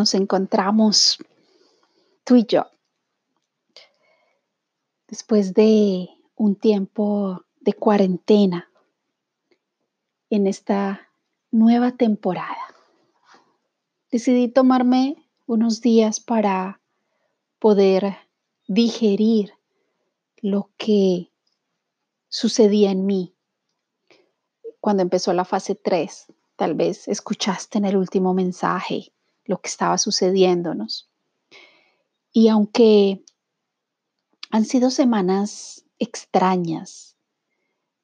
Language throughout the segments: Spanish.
nos encontramos tú y yo después de un tiempo de cuarentena en esta nueva temporada. Decidí tomarme unos días para poder digerir lo que sucedía en mí cuando empezó la fase 3. Tal vez escuchaste en el último mensaje lo que estaba sucediéndonos. Y aunque han sido semanas extrañas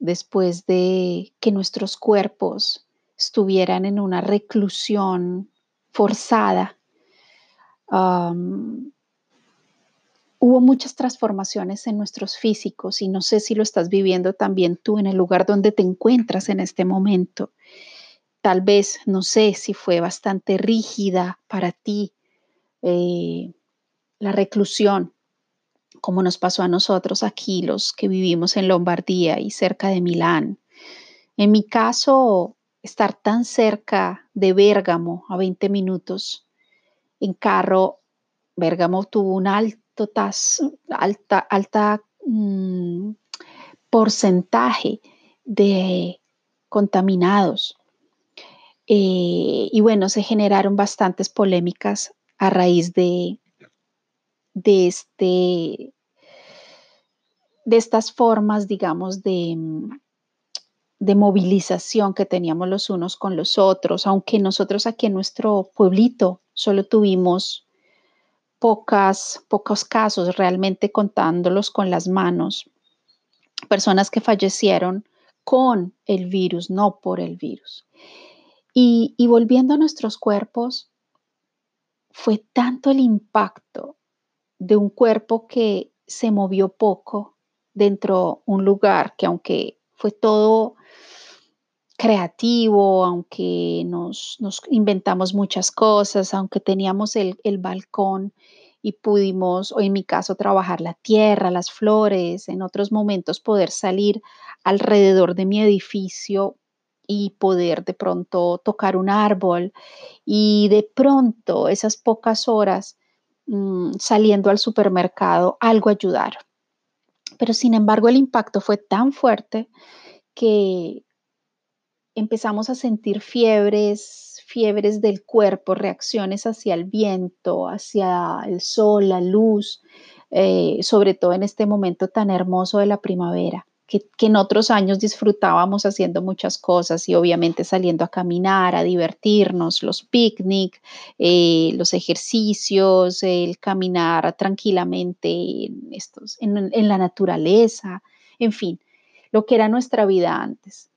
después de que nuestros cuerpos estuvieran en una reclusión forzada, hubo muchas transformaciones en nuestros físicos y no sé si lo estás viviendo también tú en el lugar donde te encuentras en este momento. Tal vez, no sé si fue bastante rígida para ti eh, la reclusión, como nos pasó a nosotros aquí, los que vivimos en Lombardía y cerca de Milán. En mi caso, estar tan cerca de Bérgamo, a 20 minutos en carro, Bérgamo tuvo un alto alta, alta mm, porcentaje de contaminados. Eh, y bueno, se generaron bastantes polémicas a raíz de, de, este, de estas formas, digamos, de, de movilización que teníamos los unos con los otros, aunque nosotros aquí en nuestro pueblito solo tuvimos pocas, pocos casos, realmente contándolos con las manos, personas que fallecieron con el virus, no por el virus. Y, volviendo a nuestros cuerpos, fue tanto el impacto de un cuerpo que se movió poco dentro de un lugar que aunque fue todo creativo, aunque nos, inventamos muchas cosas, aunque teníamos el, balcón y pudimos, o en mi caso, trabajar la tierra, las flores, en otros momentos poder salir alrededor de mi edificio y poder de pronto tocar un árbol y de pronto esas pocas horas mm, saliendo al supermercado algo ayudar. Pero sin embargo el impacto fue tan fuerte que empezamos a sentir fiebres, fiebres del cuerpo, reacciones hacia el viento, hacia el sol, la luz, eh, sobre todo en este momento tan hermoso de la primavera. Que, en otros años disfrutábamos haciendo muchas cosas y obviamente saliendo a caminar, a divertirnos, los picnic, eh, los ejercicios, el caminar tranquilamente en, estos, en la naturaleza, en fin, lo que era nuestra vida antes.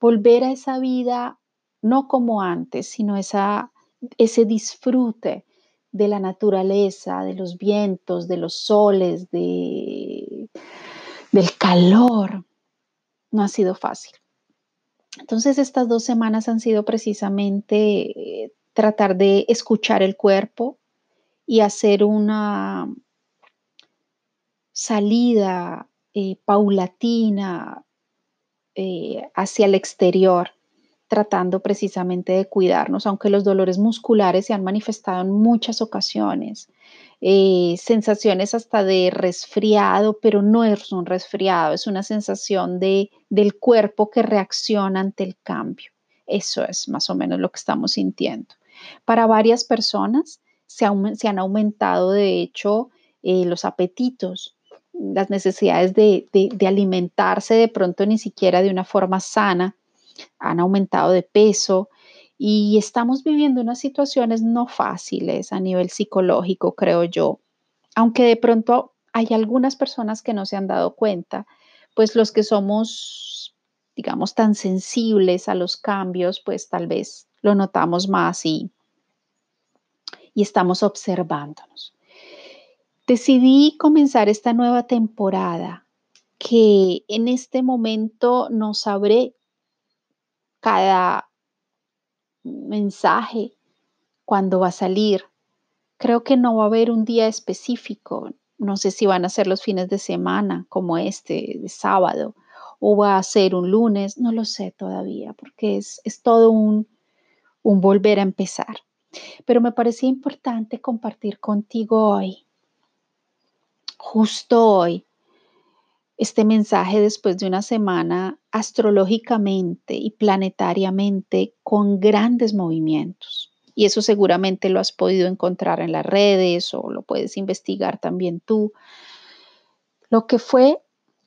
Volver a esa vida no como antes, sino esa, ese disfrute de la naturaleza, de los vientos, de los soles, de, del calor. No ha sido fácil. Entonces estas dos semanas han sido precisamente eh, tratar de escuchar el cuerpo y hacer una salida eh, paulatina, eh, hacia el exterior, tratando precisamente de cuidarnos, aunque los dolores musculares se han manifestado en muchas ocasiones. Eh, sensaciones hasta de resfriado, pero no es un resfriado, es una sensación de, del cuerpo que reacciona ante el cambio. Eso es más o menos lo que estamos sintiendo. Para varias personas se, han aumentado, de hecho, eh, los apetitos, las necesidades de, alimentarse de pronto ni siquiera de una forma sana, han aumentado de peso y estamos viviendo unas situaciones no fáciles a nivel psicológico, creo yo. Aunque de pronto hay algunas personas que no se han dado cuenta, pues los que somos, digamos, tan sensibles a los cambios, pues tal vez lo notamos más y, y estamos observándonos. Decidí comenzar esta nueva temporada que en este momento no sabré cada mensaje cuándo va a salir. Creo que no va a haber un día específico. No sé si van a ser los fines de semana como este de sábado o va a ser un lunes. No lo sé todavía porque es, es todo un, un volver a empezar. Pero me parecía importante compartir contigo hoy, justo hoy, este mensaje después de una semana astrológicamente y planetariamente con grandes movimientos. Y eso seguramente lo has podido encontrar en las redes o lo puedes investigar también tú. Lo que fue,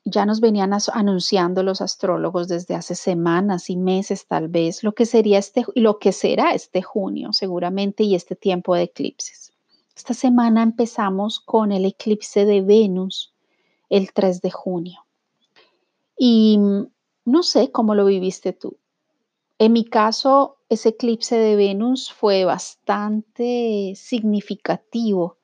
ya nos venían anunciando los astrólogos desde hace semanas y meses tal vez, lo que sería este, lo que será este junio seguramente y este tiempo de eclipses. Esta semana empezamos con el eclipse de Venus el 3 de junio. Y no sé cómo lo viviste tú. En mi caso, ese eclipse de Venus fue bastante significativo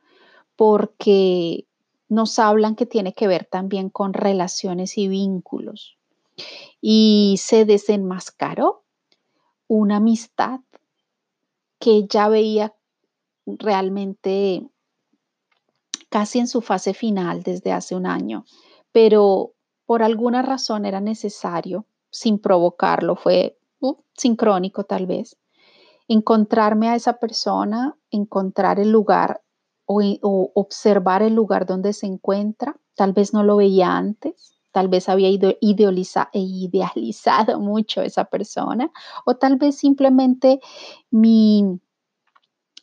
porque nos hablan que tiene que ver también con relaciones y vínculos. Y se desenmascaró una amistad que ya veía realmente casi en su fase final desde hace un año, pero por alguna razón era necesario, sin provocarlo, fue uh, sincrónico tal vez, encontrarme a esa persona, encontrar el lugar o, observar el lugar donde se encuentra. Tal vez no lo veía antes, tal vez había e idealizado mucho esa persona o tal vez simplemente mi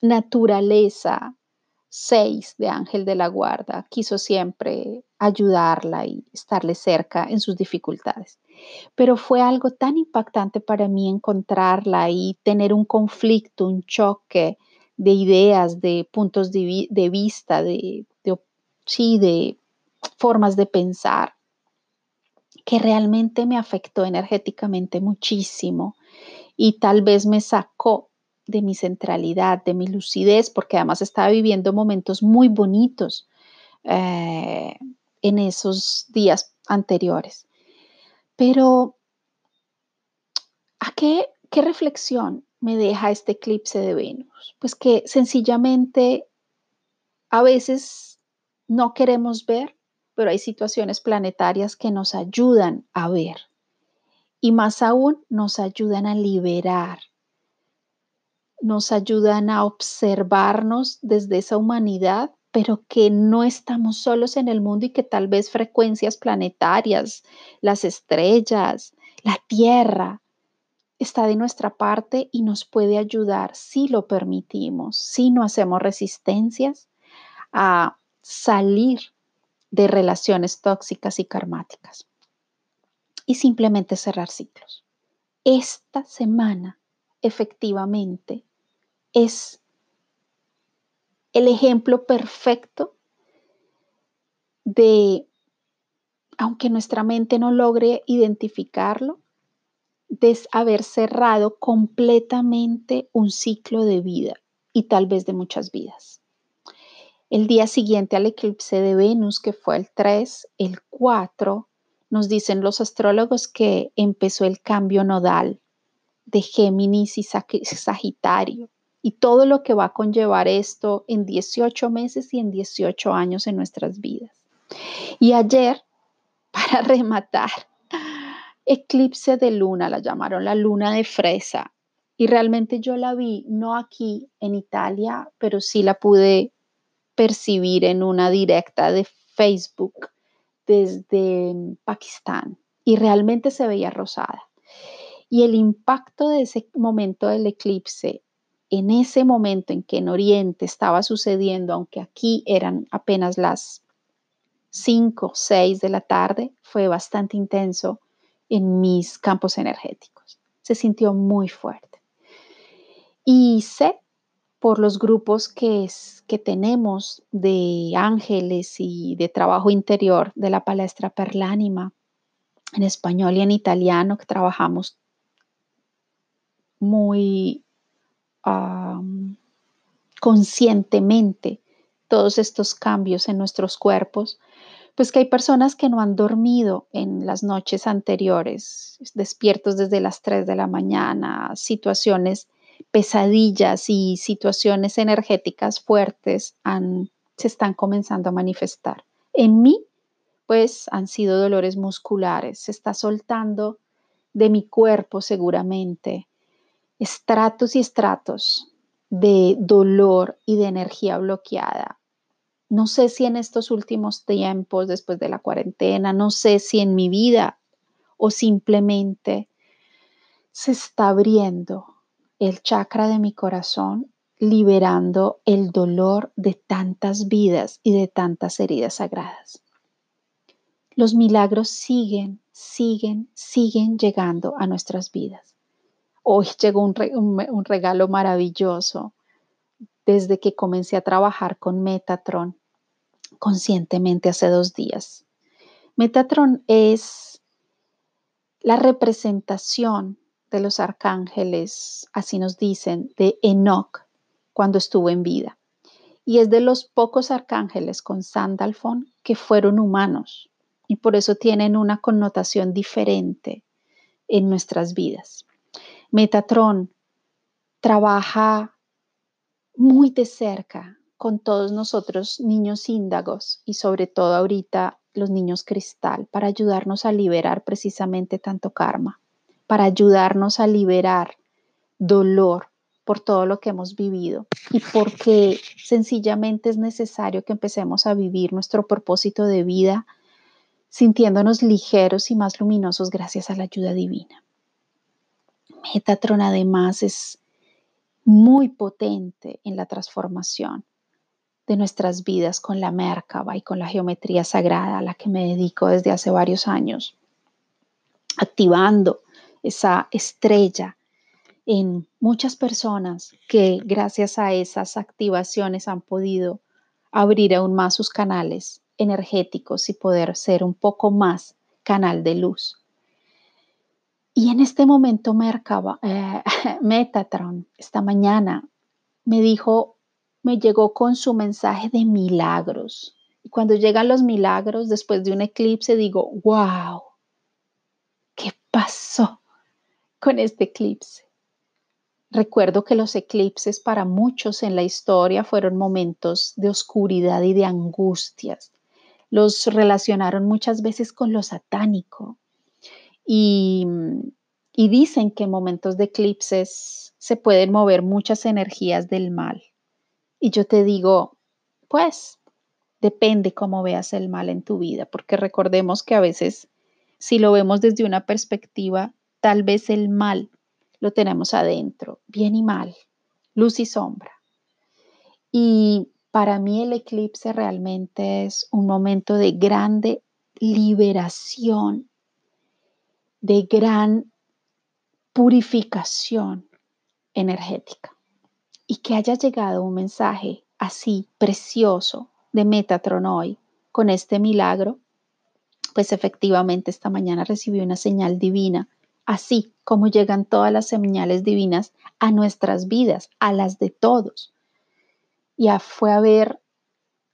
naturaleza 6 de Ángel de la Guarda quiso siempre ayudarla y estarle cerca en sus dificultades. Pero fue algo tan impactante para mí encontrarla y tener un conflicto, un choque de ideas, de puntos de, vista, de, sí, de formas de pensar, que realmente me afectó energéticamente muchísimo y tal vez me sacó de mi centralidad, de mi lucidez, porque además estaba viviendo momentos muy bonitos eh, en esos días anteriores. Pero, ¿a qué, qué reflexión me deja este eclipse de Venus? Pues que sencillamente a veces no queremos ver, pero hay situaciones planetarias que nos ayudan a ver y más aún nos ayudan a liberar nos ayudan a observarnos desde esa humanidad, pero que no estamos solos en el mundo y que tal vez frecuencias planetarias, las estrellas, la Tierra, está de nuestra parte y nos puede ayudar si lo permitimos, si no hacemos resistencias a salir de relaciones tóxicas y karmáticas y simplemente cerrar ciclos. Esta semana, efectivamente, es el ejemplo perfecto de, aunque nuestra mente no logre identificarlo, de haber cerrado completamente un ciclo de vida y tal vez de muchas vidas. El día siguiente al eclipse de Venus, que fue el 3, el 4, nos dicen los astrólogos que empezó el cambio nodal de Géminis y Sagitario y todo lo que va a conllevar esto en 18 meses y en 18 años en nuestras vidas. Y ayer, para rematar, eclipse de luna, la llamaron la luna de fresa. Y realmente yo la vi, no aquí en Italia, pero sí la pude percibir en una directa de Facebook desde Pakistán. Y realmente se veía rosada. Y el impacto de ese momento del eclipse en ese momento en que en Oriente estaba sucediendo, aunque aquí eran apenas las 5, 6 de la tarde, fue bastante intenso en mis campos energéticos. Se sintió muy fuerte. Y sé por los grupos que, que tenemos de ángeles y de trabajo interior de la palestra Perlánima en español y en italiano que trabajamos muy conscientemente todos estos cambios en nuestros cuerpos, pues que hay personas que no han dormido en las noches anteriores, despiertos desde las 3 de la mañana, situaciones, pesadillas y situaciones energéticas fuertes se están comenzando a manifestar. En mí, pues han sido dolores musculares, se está soltando de mi cuerpo seguramente estratos y estratos de dolor y de energía bloqueada. No sé si en estos últimos tiempos, después de la cuarentena, no sé si en mi vida o simplemente se está abriendo el chakra de mi corazón, liberando el dolor de tantas vidas y de tantas heridas sagradas. Los milagros siguen, siguen, siguen llegando a nuestras vidas. Hoy llegó un, regalo maravilloso desde que comencé a trabajar con Metatron conscientemente hace dos días. Metatron es la representación de los arcángeles, así nos dicen, de Enoch cuando estuvo en vida. Y es de los pocos arcángeles con Sandalfon que fueron humanos y por eso tienen una connotación diferente en nuestras vidas. Metatron trabaja muy de cerca con todos nosotros niños índagos y sobre todo ahorita los niños cristal para ayudarnos a liberar precisamente tanto karma, para ayudarnos a liberar dolor por todo lo que hemos vivido y porque sencillamente es necesario que empecemos a vivir nuestro propósito de vida sintiéndonos ligeros y más luminosos gracias a la ayuda divina. Metatron además es muy potente en la transformación de nuestras vidas con la Merkaba y con la geometría sagrada a la que me dedico desde hace varios años, activando esa estrella en muchas personas que gracias a esas activaciones han podido abrir aún más sus canales energéticos y poder ser un poco más canal de luz. Y en este momento eh, Metatron, esta mañana, me dijo, me llegó con su mensaje de milagros. Y cuando llegan los milagros después de un eclipse, digo, wow, ¿qué pasó con este eclipse? Recuerdo que los eclipses para muchos en la historia fueron momentos de oscuridad y de angustias. Los relacionaron muchas veces con lo satánico, y, dicen que en momentos de eclipses se pueden mover muchas energías del mal. Y yo te digo, pues depende cómo veas el mal en tu vida, porque recordemos que a veces si lo vemos desde una perspectiva, tal vez el mal lo tenemos adentro, bien y mal, luz y sombra. Y para mí el eclipse realmente es un momento de grande liberación de gran purificación energética. Y que haya llegado un mensaje así precioso de Metatron hoy con este milagro, pues efectivamente esta mañana recibí una señal divina, así como llegan todas las señales divinas a nuestras vidas, a las de todos. Ya fue a ver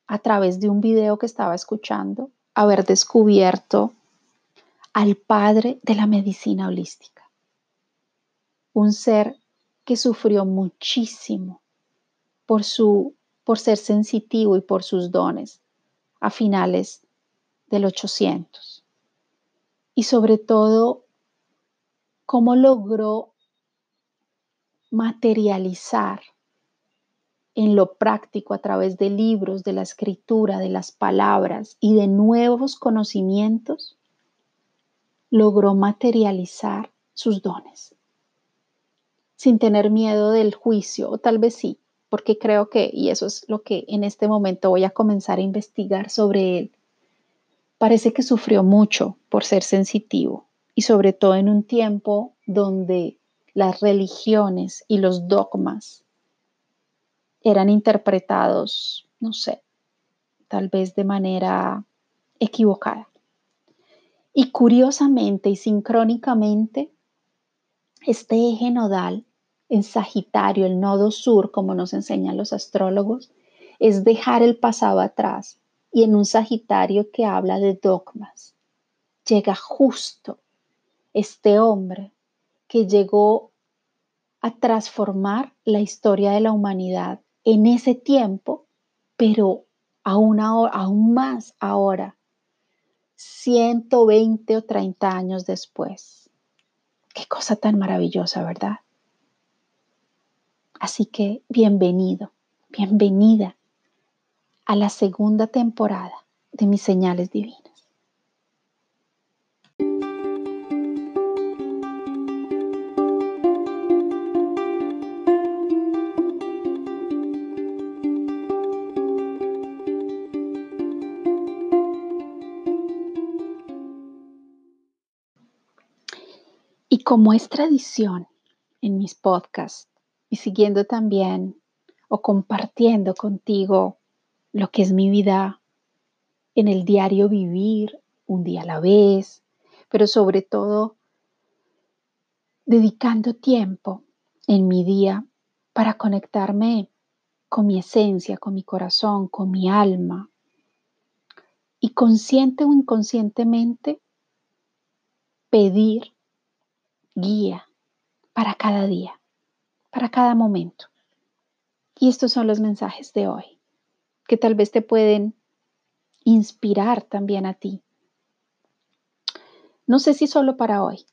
a través de un video que estaba escuchando, haber descubierto al padre de la medicina holística. Un ser que sufrió muchísimo por, su, por ser sensitivo y por sus dones a finales del 800. Y sobre todo, cómo logró materializar en lo práctico a través de libros, de la escritura, de las palabras y de nuevos conocimientos logró materializar sus dones sin tener miedo del juicio, o tal vez sí, porque creo que, y eso es lo que en este momento voy a comenzar a investigar sobre él, parece que sufrió mucho por ser sensitivo y sobre todo en un tiempo donde las religiones y los dogmas eran interpretados, no sé, tal vez de manera equivocada. Y curiosamente y sincrónicamente, este eje nodal en Sagitario, el nodo sur, como nos enseñan los astrólogos, es dejar el pasado atrás y en un Sagitario que habla de dogmas. Llega justo este hombre que llegó a transformar la historia de la humanidad en ese tiempo, pero aún, aún más ahora 120 o 30 años después. Qué cosa tan maravillosa, ¿verdad? Así que bienvenido, bienvenida a la segunda temporada de mis señales divinas. Como es tradición en mis podcasts y siguiendo también o compartiendo contigo lo que es mi vida en el diario vivir, un día a la vez, pero sobre todo dedicando tiempo en mi día para conectarme con mi esencia, con mi corazón, con mi alma. Y consciente o inconscientemente pedir guía para cada día, para cada momento. Y estos son los mensajes de hoy, que tal vez te pueden inspirar también a ti. No sé si solo para hoy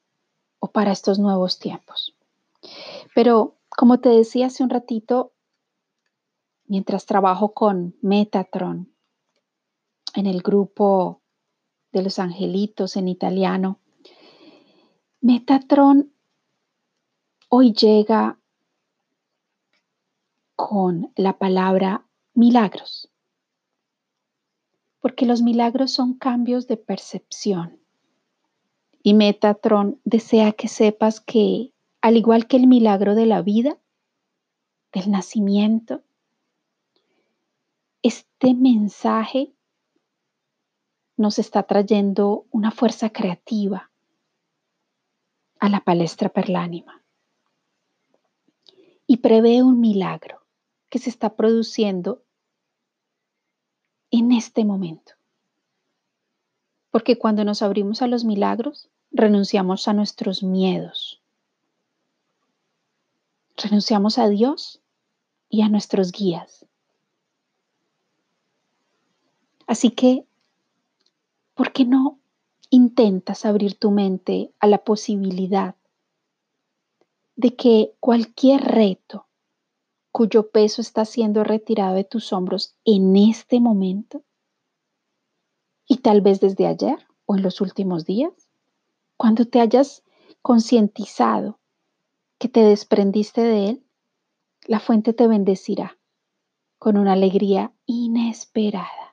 o para estos nuevos tiempos, pero como te decía hace un ratito, mientras trabajo con Metatron en el grupo de los angelitos en italiano, Metatron hoy llega con la palabra milagros, porque los milagros son cambios de percepción. Y Metatron desea que sepas que, al igual que el milagro de la vida, del nacimiento, este mensaje nos está trayendo una fuerza creativa a la palestra perlánima y prevé un milagro que se está produciendo en este momento. Porque cuando nos abrimos a los milagros, renunciamos a nuestros miedos. Renunciamos a Dios y a nuestros guías. Así que, ¿por qué no intentas abrir tu mente a la posibilidad de que cualquier reto cuyo peso está siendo retirado de tus hombros en este momento y tal vez desde ayer o en los últimos días, cuando te hayas concientizado que te desprendiste de él, la fuente te bendecirá con una alegría inesperada.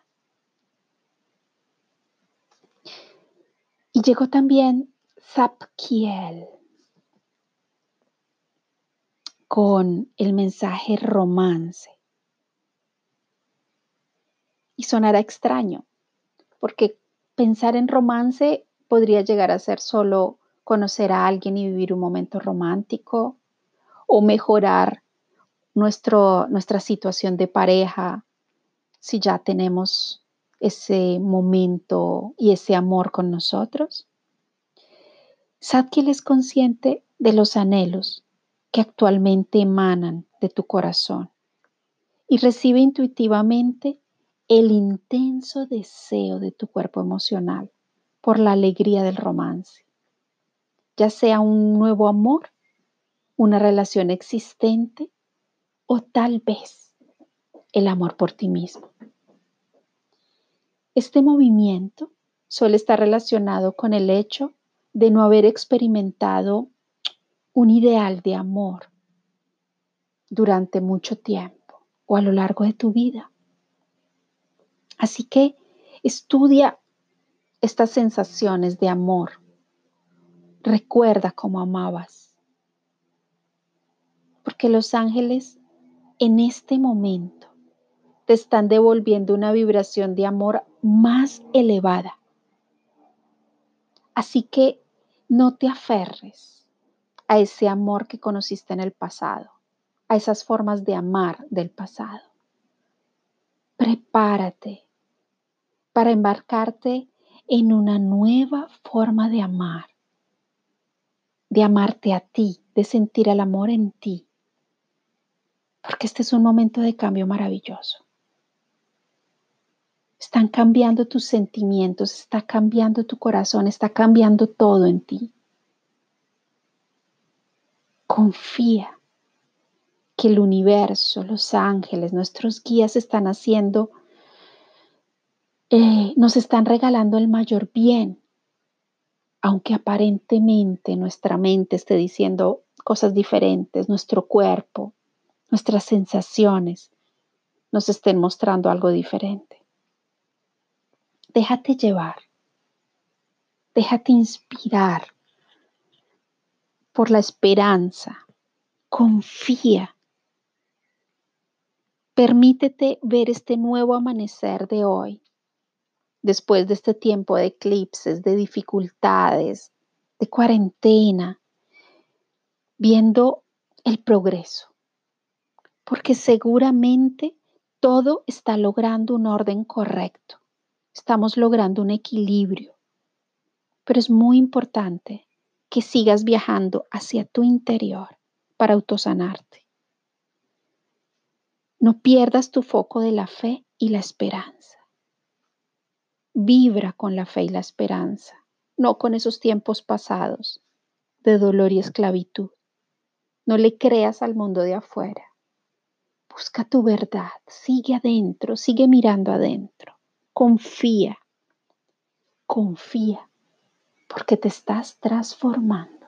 Llegó también Zapkiel con el mensaje romance. Y sonará extraño, porque pensar en romance podría llegar a ser solo conocer a alguien y vivir un momento romántico o mejorar nuestro, nuestra situación de pareja si ya tenemos ese momento y ese amor con nosotros? Sadkiel es consciente de los anhelos que actualmente emanan de tu corazón y recibe intuitivamente el intenso deseo de tu cuerpo emocional por la alegría del romance, ya sea un nuevo amor, una relación existente o tal vez el amor por ti mismo. Este movimiento suele estar relacionado con el hecho de no haber experimentado un ideal de amor durante mucho tiempo o a lo largo de tu vida. Así que estudia estas sensaciones de amor. Recuerda cómo amabas. Porque los ángeles en este momento te están devolviendo una vibración de amor más elevada. Así que no te aferres a ese amor que conociste en el pasado, a esas formas de amar del pasado. Prepárate para embarcarte en una nueva forma de amar, de amarte a ti, de sentir el amor en ti, porque este es un momento de cambio maravilloso. Están cambiando tus sentimientos, está cambiando tu corazón, está cambiando todo en ti. Confía que el universo, los ángeles, nuestros guías están haciendo, eh, nos están regalando el mayor bien, aunque aparentemente nuestra mente esté diciendo cosas diferentes, nuestro cuerpo, nuestras sensaciones nos estén mostrando algo diferente. Déjate llevar, déjate inspirar por la esperanza, confía. Permítete ver este nuevo amanecer de hoy, después de este tiempo de eclipses, de dificultades, de cuarentena, viendo el progreso, porque seguramente todo está logrando un orden correcto, estamos logrando un equilibrio, pero es muy importante que sigas viajando hacia tu interior para autosanarte. No pierdas tu foco de la fe y la esperanza. Vibra con la fe y la esperanza, no con esos tiempos pasados de dolor y esclavitud. No le creas al mundo de afuera. Busca tu verdad, sigue adentro, sigue mirando adentro. Confía, confía, porque te estás transformando.